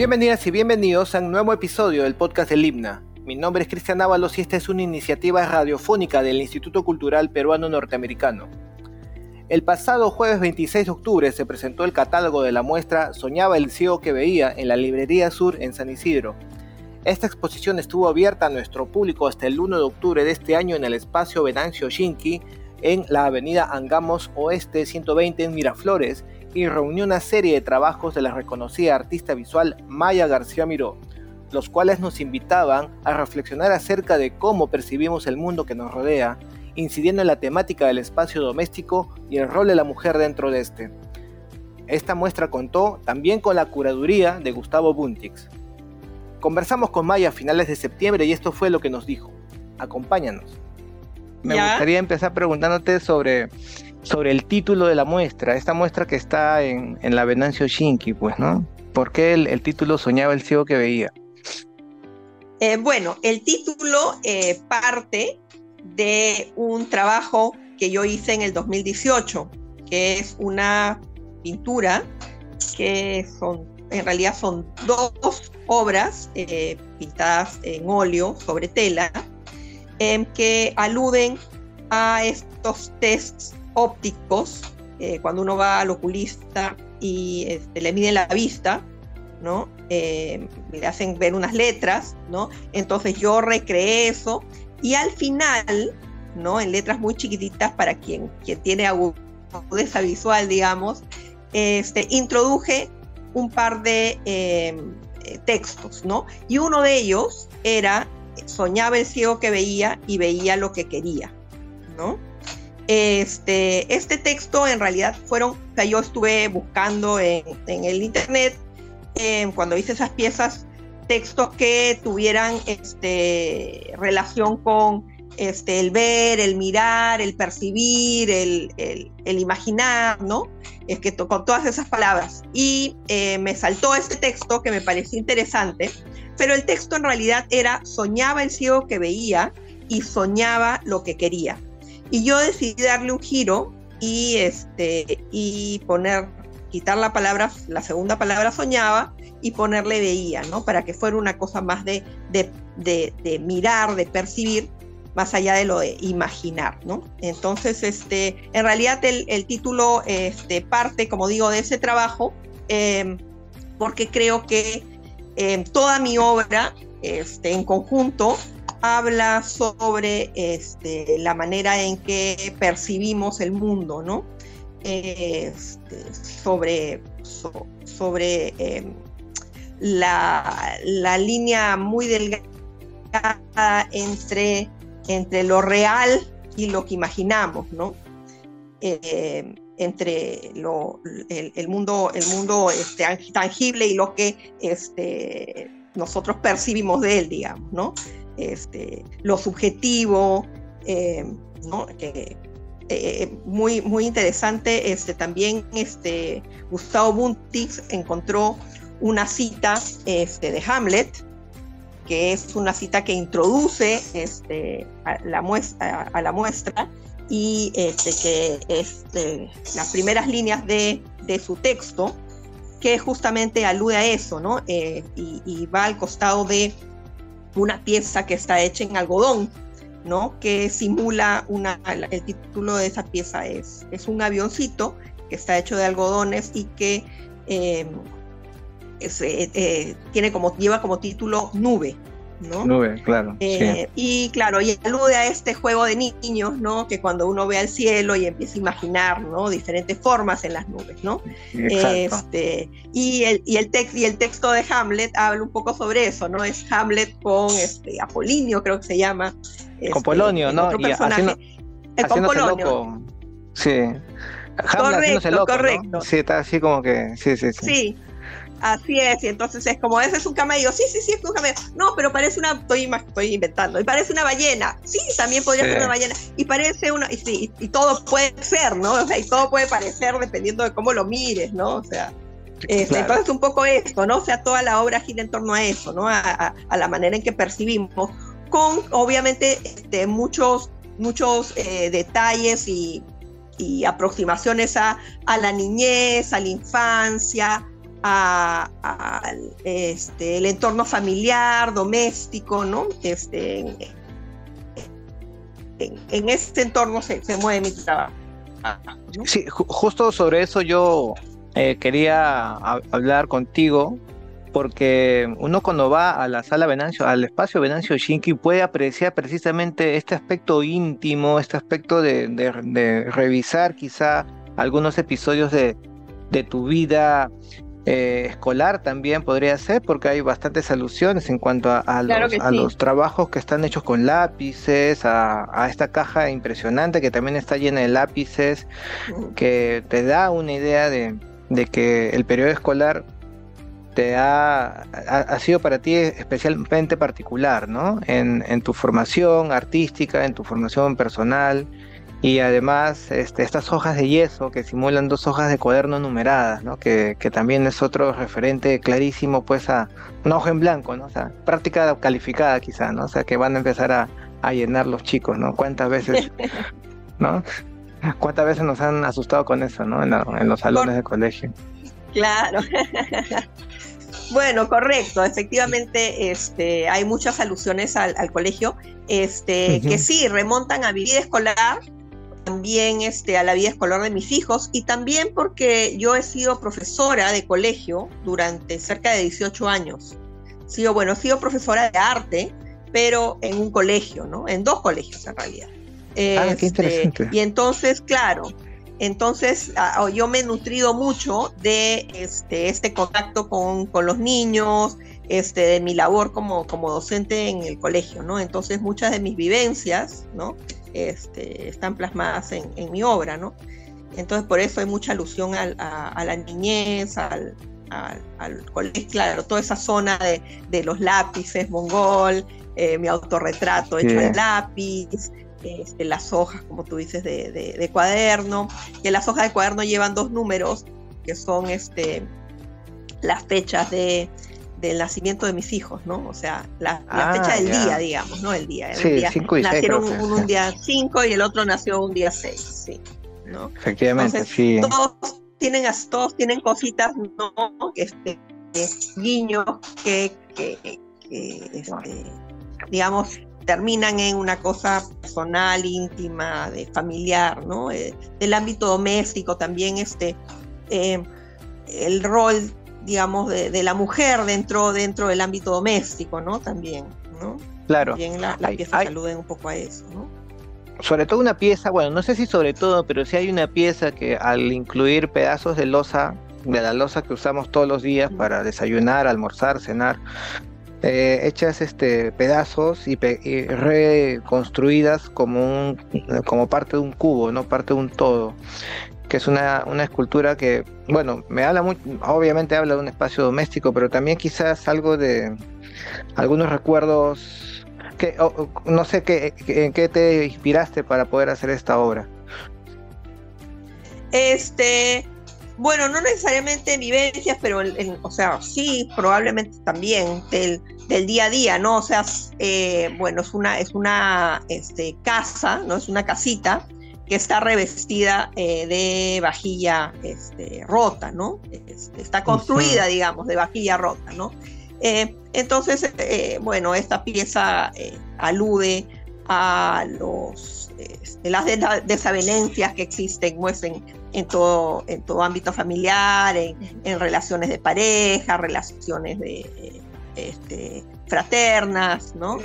Bienvenidas y bienvenidos a un nuevo episodio del podcast del Himna. Mi nombre es Cristian Ábalos y esta es una iniciativa radiofónica del Instituto Cultural Peruano Norteamericano. El pasado jueves 26 de octubre se presentó el catálogo de la muestra Soñaba el ciego que veía en la Librería Sur en San Isidro. Esta exposición estuvo abierta a nuestro público hasta el 1 de octubre de este año en el espacio Venancio Shinki en la avenida Angamos Oeste 120 en Miraflores y reunió una serie de trabajos de la reconocida artista visual Maya García Miró, los cuales nos invitaban a reflexionar acerca de cómo percibimos el mundo que nos rodea, incidiendo en la temática del espacio doméstico y el rol de la mujer dentro de este. Esta muestra contó también con la curaduría de Gustavo Buntix. Conversamos con Maya a finales de septiembre y esto fue lo que nos dijo. Acompáñanos. Me gustaría empezar preguntándote sobre sobre el título de la muestra, esta muestra que está en, la Venancio Shinki, pues, ¿no? ¿Por qué el, título Soñaba el ciego que veía? Eh, bueno, el título eh, parte de un trabajo que yo hice en el 2018, que es una pintura que son, en realidad son dos obras eh, pintadas en óleo sobre tela, que aluden a estos tests ópticos, eh, cuando uno va al oculista y este, le miden la vista, ¿no? Eh, le hacen ver unas letras, ¿no? Entonces yo recreé eso y al final, ¿no? En letras muy chiquititas para quien, quien tiene agudeza visual, digamos, este, introduje un par de em, eh, textos, ¿no? Y uno de ellos era, soñaba el ciego que veía y veía lo que quería, ¿no? Este, este texto en realidad fueron, o sea, yo estuve buscando en, el internet em, cuando hice esas piezas textos que tuvieran este, relación con este, el ver, el mirar, el percibir, el, el, imaginar, ¿no? Es que con todas esas palabras. Y eh, me saltó este texto que me pareció interesante, pero el texto en realidad era soñaba el ciego que veía y soñaba lo que quería. Y yo decidí darle un giro y, este, y poner, quitar la palabra, la segunda palabra soñaba y ponerle veía, ¿no? Para que fuera una cosa más de, de, mirar, de percibir, más allá de lo de imaginar, ¿no? Entonces, este, en realidad el, título este, parte, como digo, de ese trabajo, em, porque creo que em, toda mi obra este, en conjunto habla sobre este, la manera en que percibimos el mundo, ¿no? Este, sobre sobre em, la, línea muy delgada entre, entre lo real y lo que imaginamos, ¿no? Em, entre lo, el, mundo, el mundo este, tangible y lo que este, nosotros percibimos de él, digamos, ¿no? Este, lo subjetivo, eh, eh, eh, muy, muy interesante. Este, también este, Gustavo Buntix encontró una cita este, de Hamlet, que es una cita que introduce este, a, la muestra, y que es las primeras líneas de, su texto, que justamente alude a eso, ¿no? y, va al costado de una pieza que está hecha en algodón, ¿no? Que simula una, el título de esa pieza es, es un avioncito que está hecho de algodones y que eh, eh, eh, tiene como, lleva como título Nube, Nube, claro. Eh, y claro, y alude a este juego de niños, ¿no? Que cuando uno ve al cielo y empieza a imaginar, ¿no? Diferentes formas en las nubes, ¿no? Este, y, el, y, el y el texto de Hamlet habla un poco sobre eso, ¿no? Es Hamlet con este, Apolinio, creo que se llama. con este, Polonio, ¿no? y haciendo, eh, con Polonio. Sí. Hamlet correcto, correcto. Sí, está así como que, sí, sí, sí. Sí, Así es, y entonces es como, ese es un camello, sí, sí, sí, es un camello. No, pero parece una, estoy, estoy inventando, y parece una ballena, sí, también podría ser una ballena, y parece una, y sí, y, todo puede ser, ¿no? O sea, y todo puede parecer dependiendo de cómo lo mires, ¿no? O sea, este, entonces un poco esto, ¿no? O sea, toda la obra gira en torno a eso, ¿no? A, la manera en que percibimos, con obviamente este, muchos, muchos eh, detalles y, y aproximaciones a, a la niñez, a la infancia, a, este, el entorno familiar, doméstico, ¿no? Este, en, en este entorno se, se mueve mi trabajo. Sí, justo sobre eso yo eh, quería hablar contigo, porque uno cuando va a la sala Venancio, al espacio Venancio Shinki, puede apreciar precisamente este aspecto íntimo, este aspecto de, de revisar quizá algunos episodios de, de tu vida eh, escolar también podría ser, porque hay bastantes alusiones en cuanto a, los, trabajos que están hechos con lápices, a, esta caja impresionante que también está llena de lápices, que te da una idea de, que el periodo escolar te ha, ha, sido para ti especialmente particular, ¿no? En, en tu formación artística, en tu formación personal y además este, estas hojas de yeso que simulan dos hojas de cuaderno numeradas, ¿no? que, que, también es otro referente clarísimo pues a una hoja en blanco, ¿no? o sea, práctica calificada quizá, ¿no? o sea, que van a empezar a, a llenar los chicos, ¿no? ¿Cuántas veces, ¿no? ¿Cuántas veces nos han asustado con eso, ¿no? En, en los salones de colegio. Claro. Bueno, correcto. Efectivamente, este, hay muchas alusiones al, al colegio, este, que sí remontan a mi vida escolar, también este, a la vida escolar de mis hijos y también porque yo he sido profesora de colegio durante cerca de 18 años. Sido, bueno, he sido profesora de arte, pero en un colegio, ¿no? En dos colegios en realidad. ah, qué este, interesante. Y entonces, claro, entonces yo me he nutrido mucho de este, este contacto con, con los niños, este, de mi labor como, como docente en el colegio, ¿no? Entonces muchas de mis vivencias, ¿no? Este, están plasmadas en, mi obra, ¿no? Entonces por eso hay mucha alusión a, la niñez, al, colegio, claro, toda esa zona de, los lápices, mongol, eh, mi autorretrato hecho en lápiz, este, las hojas, como tú dices, de, cuaderno, que las hojas de cuaderno llevan dos números, que son este, las fechas de, del nacimiento de mis hijos, ¿no? O sea, la, ah, fecha del día, digamos, ¿no? El día. sí, día. Cinco y Nacieron uno un, día 5 y el otro nació un día 6, sí. ¿no? Efectivamente, sí. Todos tienen, todos tienen cositas, ¿no? Este, guiños que, que, este, digamos, terminan en una cosa personal, íntima, de familiar, ¿no? Eh, del ámbito doméstico también, este, eh, el rol digamos, de, la mujer dentro, dentro del ámbito doméstico, ¿no? También, ¿no? Claro. También la, la pieza aluden un poco a eso, ¿no? Sobre todo una pieza, bueno, no sé si sobre todo, pero sí hay una pieza que al incluir pedazos de losa, de la losa que usamos todos los días para desayunar, almorzar, cenar, eh, hechas este pedazos y, y, reconstruidas como un como parte de un cubo no parte de un todo que es una, una escultura que, bueno, me habla muy, obviamente habla de un espacio doméstico, pero también quizás algo de algunos recuerdos, que, no sé qué, en qué te inspiraste para poder hacer esta obra. Este, bueno, no necesariamente vivencias, pero, o sea, sí, probablemente también del, del día a día, ¿no? O sea, eh, bueno, es una, es una este, casa, ¿no? Es una casita que está revestida eh, de vajilla este, rota, ¿no? Este, está construida, digamos, de vajilla rota, ¿no? Eh, entonces, eh, bueno, esta pieza alude a los, este, las desavenencias que existen pues, en, todo, en todo ámbito familiar, en, relaciones de pareja, relaciones de, este, fraternas, ¿no?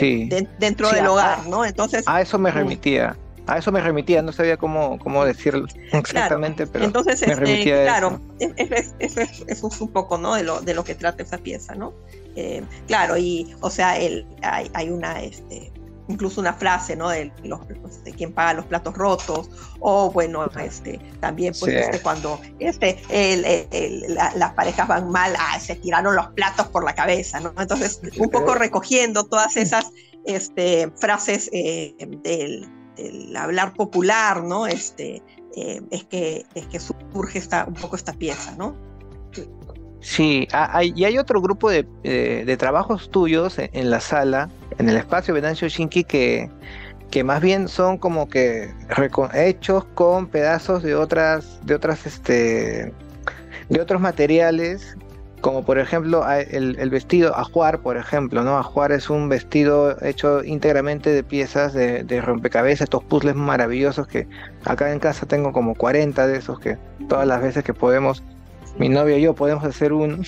sí. dentro del hogar, ¿no? Entonces... A eso me remitía a eso me remitía, no sabía cómo, cómo decirlo exactamente, pero entonces, me este, remitía claro, eso. Eso, es, un poco, ¿no? De lo, de lo que trata esa pieza, ¿no? Eh, claro, y, o sea, el, hay, hay una, este, incluso una frase, ¿no? De, los, de quien paga los platos rotos, o bueno, este, también pues este, cuando este, el, las parejas van mal, ah, se tiraron los platos por la cabeza, ¿no? Entonces, un poco recogiendo todas esas este, frases eh, del el hablar popular, ¿no? Este, eh, es, que, es que surge esta, un poco esta pieza, ¿no? Sí, y hay otro grupo de, de, trabajos tuyos en, la sala, en el espacio Venancio Shinki, que, que más bien son como que hechos con pedazos de otras, de otras este, de otros materiales como por ejemplo el, vestido ajuar, por ejemplo, ¿no? Ajuar es un vestido hecho íntegramente de piezas de, rompecabezas, estos puzzles maravillosos que acá en casa tengo como 40 de esos que todas las veces que podemos, mi novio y yo podemos hacer uno.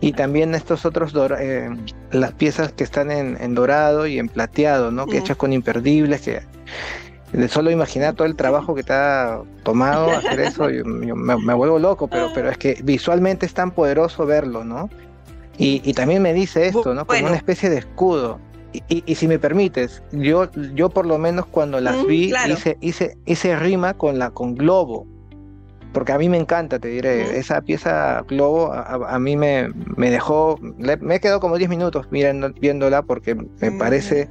Y también estos otros, eh, las piezas que están en, dorado y en plateado, ¿no? Que hechas con imperdibles, que de solo imaginar todo el trabajo que te ha tomado hacer eso, me, vuelvo loco, pero, pero es que visualmente es tan poderoso verlo, ¿no? Y, también me dice esto, ¿no? Como una especie de escudo. Y, si me permites, yo, yo por lo menos cuando las vi hice, hice, hice rima con la con globo. Porque a mí me encanta, te diré, esa pieza globo a, mí me, me dejó, me he quedado como 10 minutos mirando, viéndola porque me parece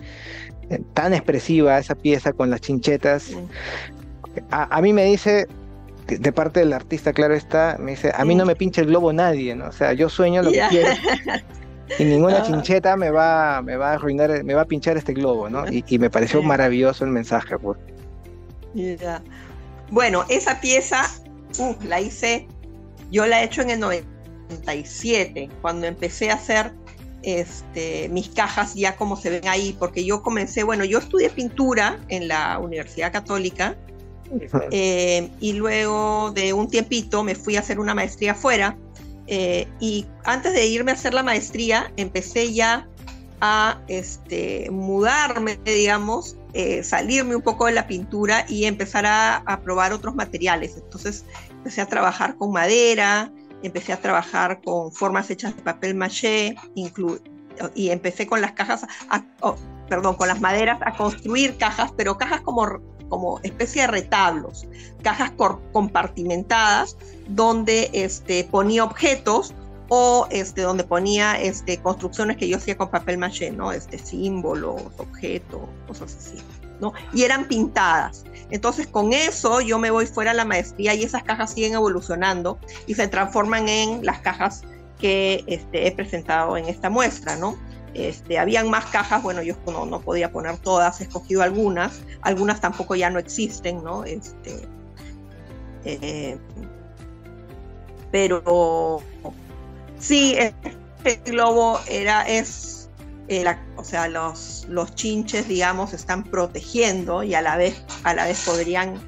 tan expresiva esa pieza con las chinchetas. A, mí me dice, de parte del artista, claro está, me dice, a mí no me pincha el globo nadie, ¿no? O sea, yo sueño lo que quiero. Y ninguna ah. chincheta me va, me va a arruinar, me va a pinchar este globo, ¿no? Y, me pareció maravilloso el mensaje, pues. Bueno, esa pieza, uh, la hice, yo la he hecho en el 97, cuando empecé a hacer este, mis cajas ya como se ven ahí, porque yo comencé, bueno, yo estudié pintura en la Universidad Católica eh, y luego de un tiempito me fui a hacer una maestría afuera eh, y antes de irme a hacer la maestría empecé ya a este, mudarme, digamos, eh, salirme un poco de la pintura y empezar a, a probar otros materiales. Entonces empecé a trabajar con madera, empecé a trabajar con formas hechas de papel maché, y empecé con las cajas, oh, perdón, con las maderas a construir cajas, pero cajas como, como especie de retablos, cajas compartimentadas donde este, ponía objetos o este, donde ponía este, construcciones que yo hacía con papel maché, ¿no? Este, símbolos, objetos, cosas así, ¿no? Y eran pintadas. Entonces con eso yo me voy fuera a la maestría y esas cajas siguen evolucionando y se transforman en las cajas que este, he presentado en esta muestra, ¿no? Este, habían más cajas, bueno, yo no, podía poner todas, he escogido algunas, algunas tampoco ya no existen, ¿no? Este, eh, pero sí, este globo era, es eh, o sea, los, los chinches, digamos, están protegiendo y a la vez, a la vez podrían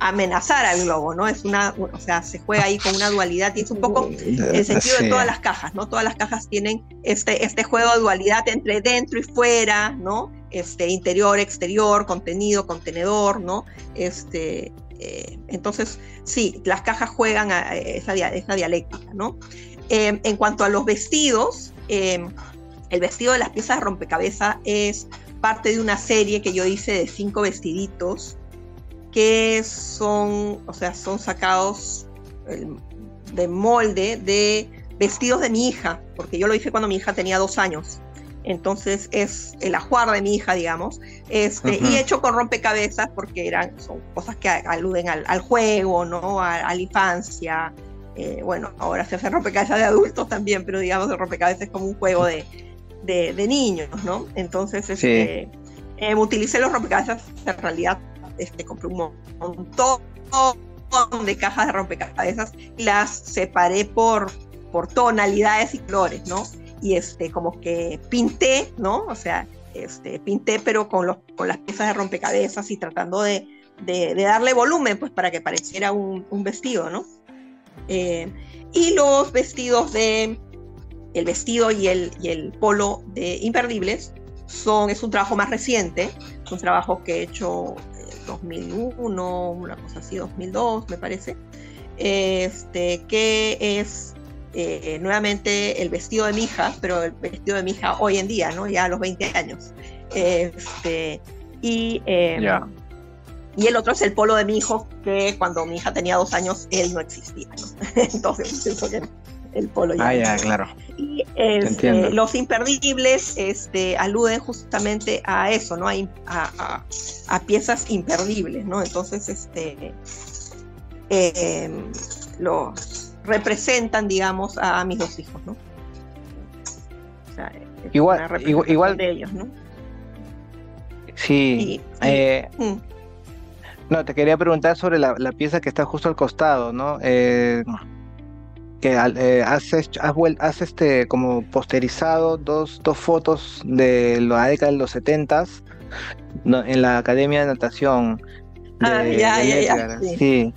amenazar al globo, ¿no? Es una, o sea, se juega ahí con una dualidad y es un poco el sentido de todas las cajas, ¿no? Todas las cajas tienen este, este juego de dualidad entre dentro y fuera, ¿no? Este, interior, exterior, contenido, contenedor, ¿no? Este, eh, entonces, sí, las cajas juegan a esa, esa dialéctica, ¿no? Eh, en cuanto a los vestidos, el vestido de las piezas de rompecabezas es parte de una serie que yo hice de cinco vestiditos que son, o sea, son sacados de molde de vestidos de mi hija, porque yo lo hice cuando mi hija tenía dos años. Entonces es el ajuar de mi hija, digamos, este, y hecho con rompecabezas porque eran, son cosas que aluden al, juego, ¿no? A, la infancia. Eh, bueno, ahora se hacen rompecabezas de adultos también, pero digamos el rompecabezas es como un juego de, de, niños, ¿no? Entonces, este, eh, utilicé los rompecabezas, en realidad este, compré un montón de cajas de rompecabezas y las separé por, por tonalidades y colores, ¿no? Y este, como que pinté, ¿no? O sea, este, pinté pero con, los, con las piezas de rompecabezas y tratando de, de, darle volumen, pues para que pareciera un, un vestido, ¿no? Eh, y los vestidos de, el vestido y el, y el polo de Imperdibles son, es un trabajo más reciente, es un trabajo que he hecho en 2001, una cosa así, 2002 me parece, este, que es eh, nuevamente el vestido de mi hija, pero el vestido de mi hija hoy en día, ¿no? ya a los 20 años. Este, y, em, y el otro es el polo de mi hijo, que cuando mi hija tenía dos años, él no existía. Entonces, eso que el polo. Ah, ya, claro. Y este, los imperdibles este, aluden justamente a eso, ¿no? A, a, piezas imperdibles, ¿no? Entonces, este, em, los representan, digamos, a mis dos hijos, ¿no? igual, igual, de ellos, ¿no? Sí. Eh, mm. No, te quería preguntar sobre la, pieza que está justo al costado, ¿no? Eh, que eh, has, has, este, como posterizado dos, dos fotos de la década de los 70 en la Academia de Natación. ah, ya, ya, ya, sí.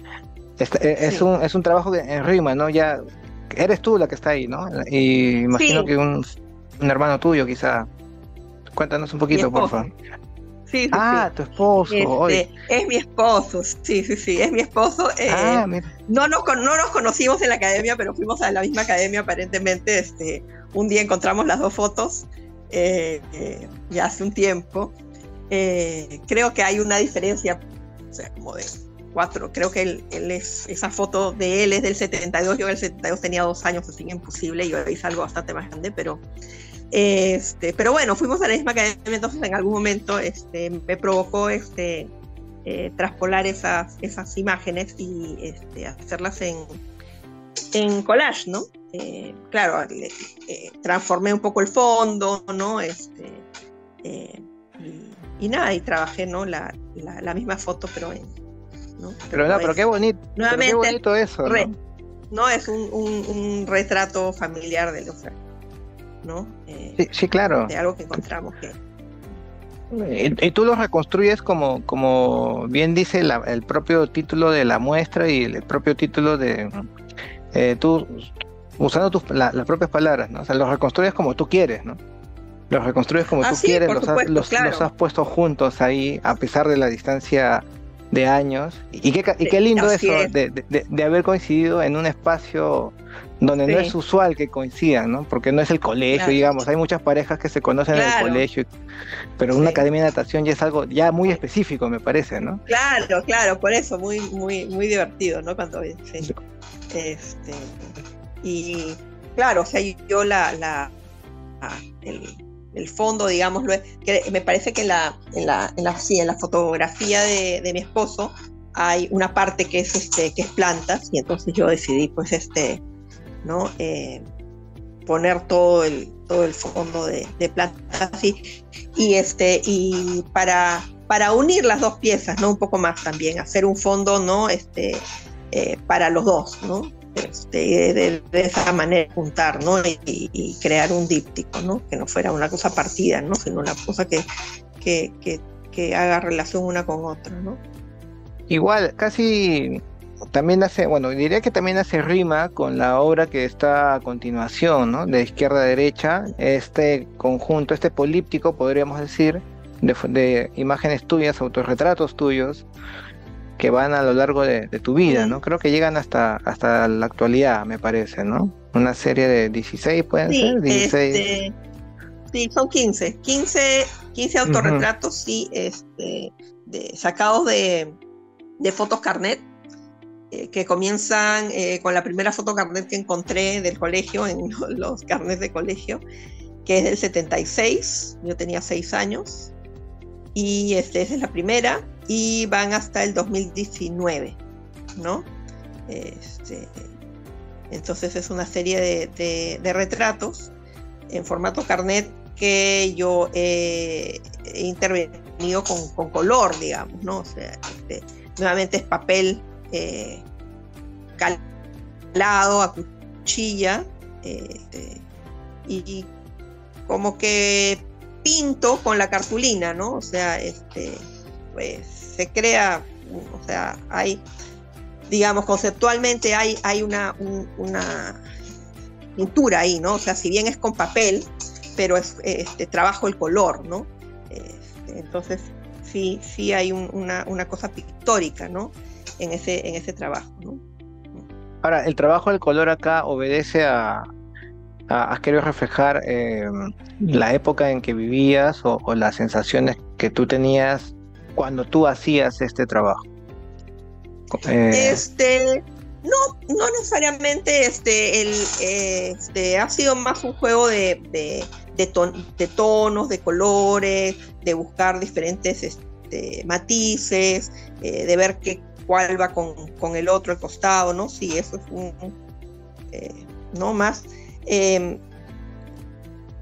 E, es, Un, es un trabajo en rima, ¿no? Ya eres tú la que está ahí, ¿no? Y imagino que un, un, hermano tuyo quizá. Cuéntanos un poquito, por favor. Sí, ah, tu esposo. Este, es mi esposo, sí, sí, sí, es mi esposo. Eh, ah, no, nos, no nos conocimos en la academia, pero fuimos a la misma academia aparentemente. Este, un día encontramos las dos fotos, eh, eh, ya hace un tiempo. creo que hay una diferencia, o sea, como de cuatro, creo que él, es, esa foto de él es del 72, yo en el 72 tenía dos años, así que imposible, yo hice algo bastante más grande, pero este, pero bueno, fuimos a la misma academia, entonces en algún momento este, me provocó este, eh, traspolar esas, esas imágenes y este, hacerlas en, en collage, ¿no? Eh, claro, eh, transformé un poco el fondo, ¿no? Este, y, nada, y trabajé, ¿no? La, la, misma foto, pero en... ¿no? Pero, no, pero qué bonito, qué bonito eso, ¿no? ¿no? Es un, un, un, retrato familiar de los ¿no? Eh, sí, claro. De algo que encontramos que... Y, tú lo reconstruyes como, como bien dice el propio título de la muestra y el propio título de eh, tú usando tus, las propias palabras, ¿no? O sea, los reconstruyes como tú quieres, ¿no? Los reconstruyes como tú quieres, los, has, puesto juntos ahí a pesar de la distancia de años. Y qué, y qué lindo eso de, de, haber coincidido en un espacio donde no es usual que coincidan, ¿no? Porque no es el colegio, digamos, hay muchas parejas que se conocen en el colegio, pero una academia de natación ya es algo ya muy específico, me parece, ¿no? Claro, claro, por eso, muy, muy, muy divertido, ¿no? Cuando sí. Este, y claro, o sea, yo la, la el, fondo, digamos, que me parece que en la, en la, sí, en la fotografía de, de mi esposo hay una parte que es este, que es plantas, y entonces yo decidí pues este ¿no? Eh, poner todo el, todo el fondo de, plantas así y este y para para unir las dos piezas no un poco más también hacer un fondo no este eh, para los dos no este, de, esa manera juntar no y, crear un díptico no que no fuera una cosa partida no sino una cosa que que, que, que haga relación una con otra no igual casi también hace, bueno, diría que también hace rima con la obra que está a continuación, ¿no? De izquierda a derecha, este conjunto, este políptico, podríamos decir, de, imágenes tuyas, autorretratos tuyos, que van a lo largo de, tu vida, ¿no? Creo que llegan hasta, hasta la actualidad, me parece, ¿no? Una serie de 16, ¿pueden ser? 16. Este, sí, son 15. 15, 15 autorretratos, sí, este, sacados de, de fotos carnet eh, que comienzan eh, con la primera foto carnet que encontré del colegio, en los carnets de colegio, que es del 76, yo tenía 6 años, y este, esa es la primera, y van hasta el 2019, ¿no? Este, entonces es una serie de, retratos en formato carnet que yo he intervenido con, con, color, digamos, ¿no? O sea, este, nuevamente es papel eh, calado a cuchilla este, y como que pinto con la cartulina, ¿no? O sea, este, pues se crea, o sea, hay, digamos, conceptualmente hay, hay una, una pintura ahí, ¿no? O sea, si bien es con papel, pero es, este, trabajo el color, ¿no? Este, entonces, sí, sí hay una, una, cosa pictórica, ¿no? en ese, en ese trabajo. ¿no? Ahora, el trabajo del color acá obedece a, a, querer reflejar em, la época en que vivías o, las sensaciones que tú tenías cuando tú hacías este trabajo. Eh, este, no, no necesariamente este, el, este, ha sido más un juego de, de, tonos, de colores, de buscar diferentes este, matices, eh, de ver qué, cuál va con, el otro, el costado, ¿no? Sí, eso es un, eh, no más. Em,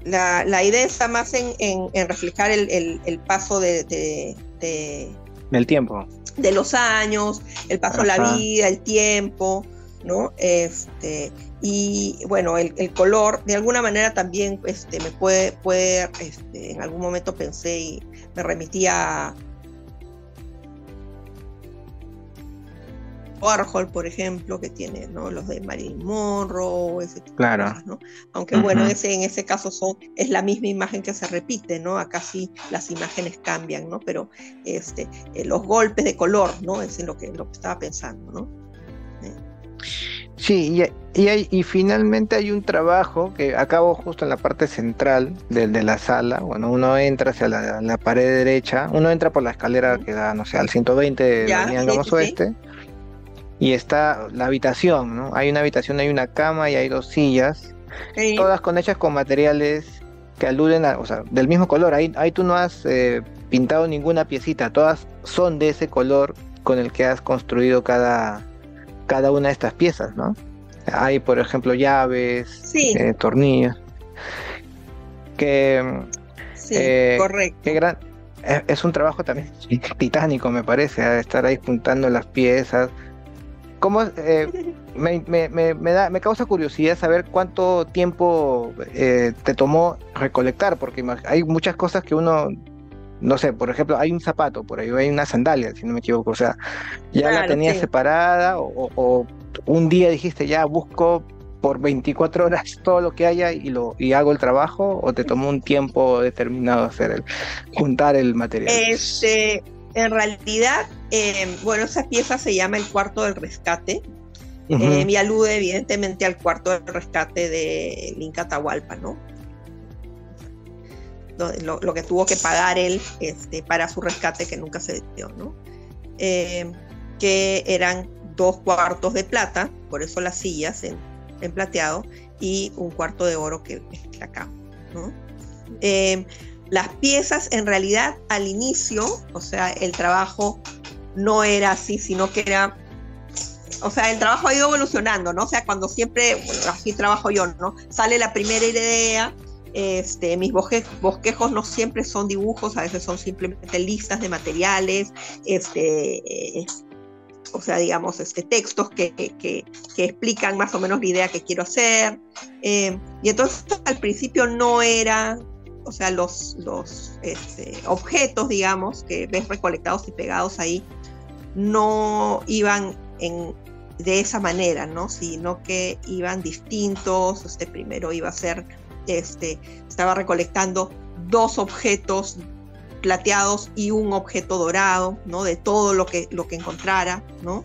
la, idea está más en, reflejar el, paso de, del tiempo. De los años, el paso de la vida, el tiempo, ¿no? Este, y bueno, el, color, de alguna manera también este, me puede, puede este, en algún momento pensé y me remitía Warhol, por ejemplo, que tiene ¿no? los de Marilyn Monroe, ese tipo claro. de cosas, ¿no? Aunque bueno, ese, en ese caso son, es la misma imagen que se repite, ¿no? Acá sí las imágenes cambian, ¿no? Pero este, eh, los golpes de color, ¿no? Es en lo que, lo que estaba pensando, ¿no? Sí, y, y, y, finalmente hay un trabajo que acabo justo en la parte central de, de la sala. Bueno, uno entra hacia la, pared derecha, uno entra por la escalera que da, no sé, al 120 de sí, Oeste y está la habitación, ¿no? Hay una habitación, hay una cama y hay dos sillas, todas con hechas con materiales que aluden a, o sea, del mismo color. Ahí, ahí tú no has eh, pintado ninguna piecita, todas son de ese color con el que has construido cada, cada una de estas piezas, ¿no? Hay, por ejemplo, llaves, eh, tornillos. Que, sí, eh, correcto. Gran, es un trabajo también titánico, me parece, estar ahí juntando las piezas, ¿Cómo, eh, me, me, me, da, me causa curiosidad saber cuánto tiempo eh, te tomó recolectar, porque hay muchas cosas que uno, no sé, por ejemplo, hay un zapato, por ahí hay una sandalia, si no me equivoco, o sea, ya la tenías separada o, un día dijiste, ya busco por 24 horas todo lo que haya y lo y hago el trabajo o te tomó un tiempo determinado hacer el juntar el material. Este en realidad, eh, bueno, esa pieza se llama el cuarto del rescate. me eh, alude evidentemente al cuarto del rescate de Inca Tahualpa, ¿no? Lo, que tuvo que pagar él este, para su rescate que nunca se dio, ¿no? Eh, que eran dos cuartos de plata, por eso las sillas en, plateado, y un cuarto de oro que es acá, ¿no? Las piezas en realidad al inicio, o sea, el trabajo no era así, sino que era, o sea, el trabajo ha ido evolucionando, ¿no? O sea, cuando siempre, bueno, así trabajo yo, ¿no? Sale la primera idea, este, mis bosquejos no siempre son dibujos, a veces son simplemente listas de materiales, este, eh, o sea, digamos, este, textos que, que, explican más o menos la idea que quiero hacer. Eh, y entonces al principio no era o sea, los, los este, objetos, digamos, que ves recolectados y pegados ahí, no iban en, de esa manera, ¿no? Sino que iban distintos. Este primero iba a ser, este, estaba recolectando dos objetos plateados y un objeto dorado, ¿no? De todo lo que, lo que encontrara, ¿no?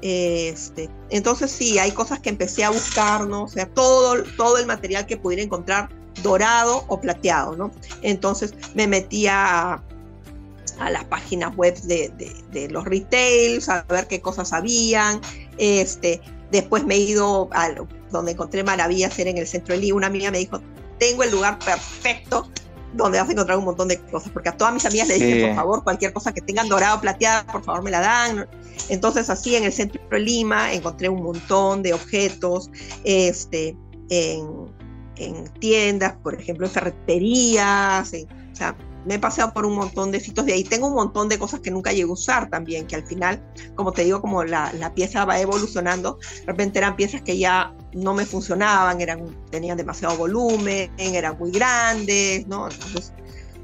Este, entonces sí, hay cosas que empecé a buscar, ¿no? O sea, todo, todo el material que pudiera encontrar dorado o plateado, ¿no? Entonces me metía a, las páginas web de, los retails, a ver qué cosas habían. Este, después me he ido a donde encontré maravillas, era en el centro de Lima. Una amiga me dijo, tengo el lugar perfecto donde vas a encontrar un montón de cosas, porque a todas mis amigas le dije, por favor, cualquier cosa que tengan dorado plateada, por favor me la dan. Entonces así en el centro de Lima encontré un montón de objetos, este, en, en tiendas, por ejemplo, en ferreterías, o sea, me he paseado por un montón de sitios de ahí. Tengo un montón de cosas que nunca llego a usar también, que al final, como te digo, como la, la, pieza va evolucionando, de repente eran piezas que ya no me funcionaban, eran, tenían demasiado volumen, eran muy grandes, ¿no? Entonces,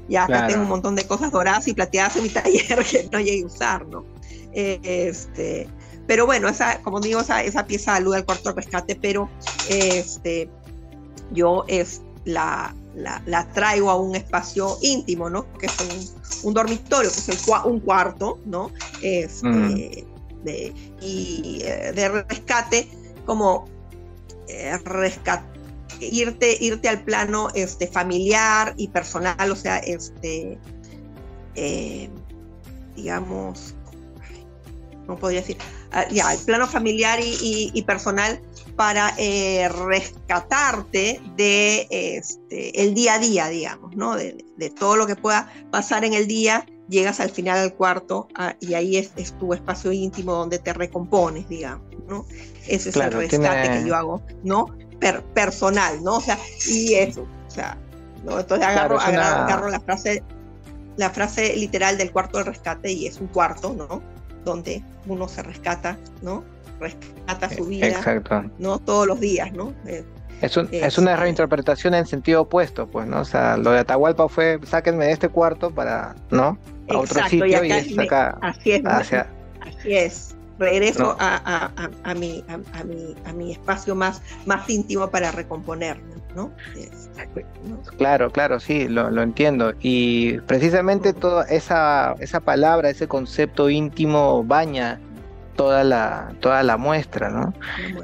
ya acá tengo un montón de cosas doradas y plateadas en mi taller que no llegué a usar, ¿no? Este, pero bueno, esa, como digo, esa, esa pieza alude al cuarto rescate, pero este, yo es la, la, traigo a un espacio íntimo, ¿no? Que es un, dormitorio, que es un cuarto, ¿no? Este, mm. de, y eh, de rescate, como eh, irte, irte al plano este, familiar y personal, o sea, este, eh, digamos, no podría decir, ah, ya, el plano familiar y personal para eh, rescatarte de este, el día a día, digamos, ¿no? De, todo lo que pueda pasar en el día, llegas al final del cuarto ah, y ahí es, tu espacio íntimo donde te recompones, digamos, ¿no? Ese es el rescate que yo hago, ¿no? personal, ¿no? O sea, y eso, o sea, ¿no? Entonces agarro, agarro, la frase la frase literal del cuarto del rescate y es un cuarto, ¿no? Donde uno se rescata, ¿no? Rescata su vida, Exacto. ¿no? Todos los días, ¿no? Eh, es, es, una reinterpretación en sentido opuesto, pues, ¿no? O sea, lo de Atahualpa fue, sáquenme de este cuarto para, ¿no? A otro sitio y, es acá. Así es, así es. Regreso a, a, a, mi, a, mi, a mi espacio más, más íntimo para recomponerme, ¿no? Claro, claro, sí, lo, lo, entiendo. Y precisamente toda esa, esa palabra, ese concepto íntimo baña toda la, toda la muestra, ¿no?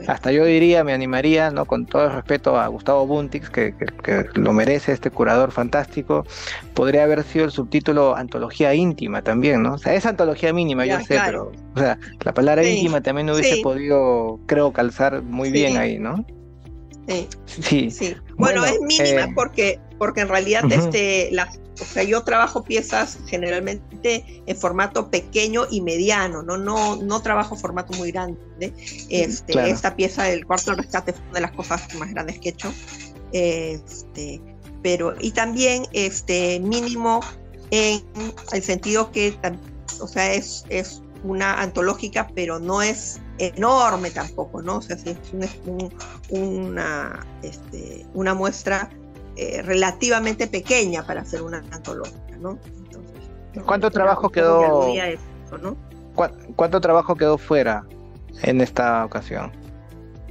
Hasta yo diría, me animaría, ¿no? Con todo el respeto a Gustavo Buntix, que, lo merece este curador fantástico, podría haber sido el subtítulo Antología íntima también, ¿no? O sea, es antología mínima, yo sé, pero, o sea, la palabra íntima también hubiese podido, creo, calzar muy bien ahí, ¿no? Sí. sí. Bueno, es mínima eh, porque, porque en realidad este, las o sea, yo trabajo piezas generalmente en formato pequeño y mediano, no, no, no trabajo formato muy grande. Este, Esta pieza del cuarto rescate fue una de las cosas más grandes que he hecho. Este, pero, y también este, mínimo en el sentido que, o sea, es, es una antológica, pero no es enorme tampoco, ¿no? O sea, es una, este, una muestra eh, relativamente pequeña para hacer una antología, ¿no? ¿Cuánto trabajo quedó? ¿Cuánto trabajo quedó fuera en esta ocasión?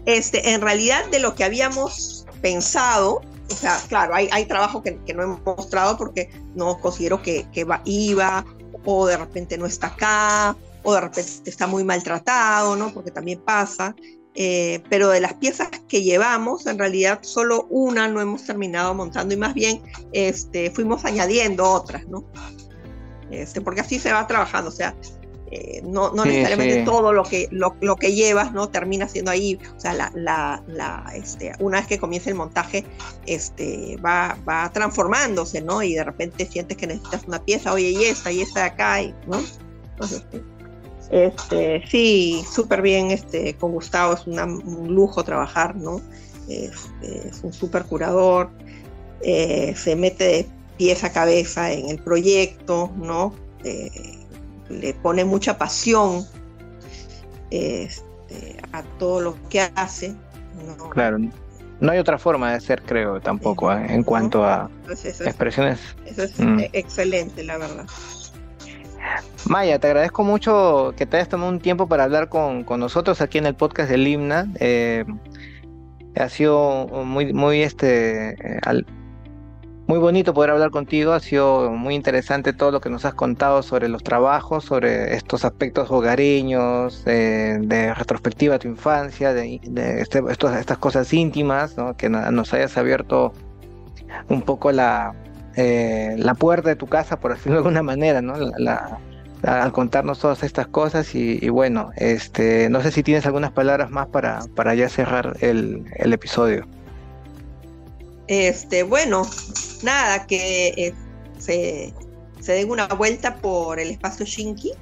Este, en realidad de lo que habíamos pensado, o sea, claro, hay, hay trabajo que, no hemos mostrado porque no considero que, que va, iba, o de repente no está acá, o de repente está muy maltratado, ¿no? Porque también pasa. Eh, pero de las piezas que llevamos, en realidad solo una no hemos terminado montando y más bien este, fuimos añadiendo otras, ¿no? Este, porque así se va trabajando, o sea, eh, no, no necesariamente todo lo que, lo, lo, que llevas no termina siendo ahí, o sea, la, la, la, este, una vez que comienza el montaje, este, va, va transformándose, ¿no? Y de repente sientes que necesitas una pieza, oye, y esta, y esta de acá, ¿no? Entonces, este, sí, súper bien este, con Gustavo, es un lujo trabajar, ¿no? Este, es un súper curador, eh, se mete de pies a cabeza en el proyecto, ¿no? Eh, le pone mucha pasión este, a todo lo que hace. Claro, no hay otra forma de ser, creo, tampoco, ¿eh? en cuanto a expresiones. Eso es mm. excelente, la verdad. Maya, te agradezco mucho que te hayas tomado un tiempo para hablar con, nosotros aquí en el podcast del Himna. Eh, ha sido muy, muy, este, eh, muy bonito poder hablar contigo. Ha sido muy interesante todo lo que nos has contado sobre los trabajos, sobre estos aspectos hogareños, de retrospectiva a tu infancia, de, este, estas cosas íntimas, que nos hayas abierto un poco la, eh, la puerta de tu casa, por decirlo de alguna manera, ¿no? Al contarnos todas estas cosas y, bueno, este, no sé si tienes algunas palabras más para, para ya cerrar el, episodio. Este, bueno, nada, que eh, se, se den una vuelta por el espacio Shinki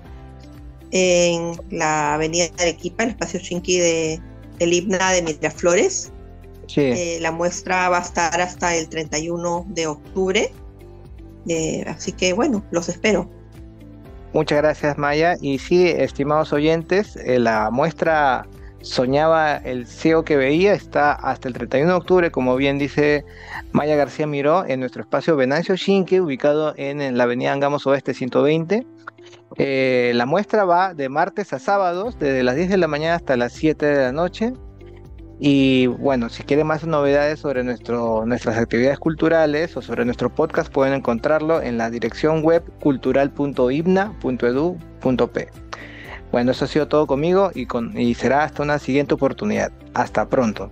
en la avenida de Arequipa, el espacio Shinki de, del himna de Miraflores. Sí. Eh, la muestra va a estar hasta el 31 de octubre. Eh, así que bueno, los espero. Muchas gracias Maya. Y sí, estimados oyentes, eh, la muestra Soñaba el CEO que veía está hasta el 31 de octubre, como bien dice Maya García Miró, en nuestro espacio Venancio Shinke, ubicado en, la avenida Angamos Oeste 120. Eh, la muestra va de martes a sábados, desde las 10 de la mañana hasta las 7 de la noche. Y bueno, si quieren más novedades sobre nuestras actividades culturales o sobre nuestro podcast, pueden encontrarlo en la dirección web cultural.ibna.edu.p. Bueno, eso ha sido todo conmigo y, con, y será hasta una siguiente oportunidad. Hasta pronto.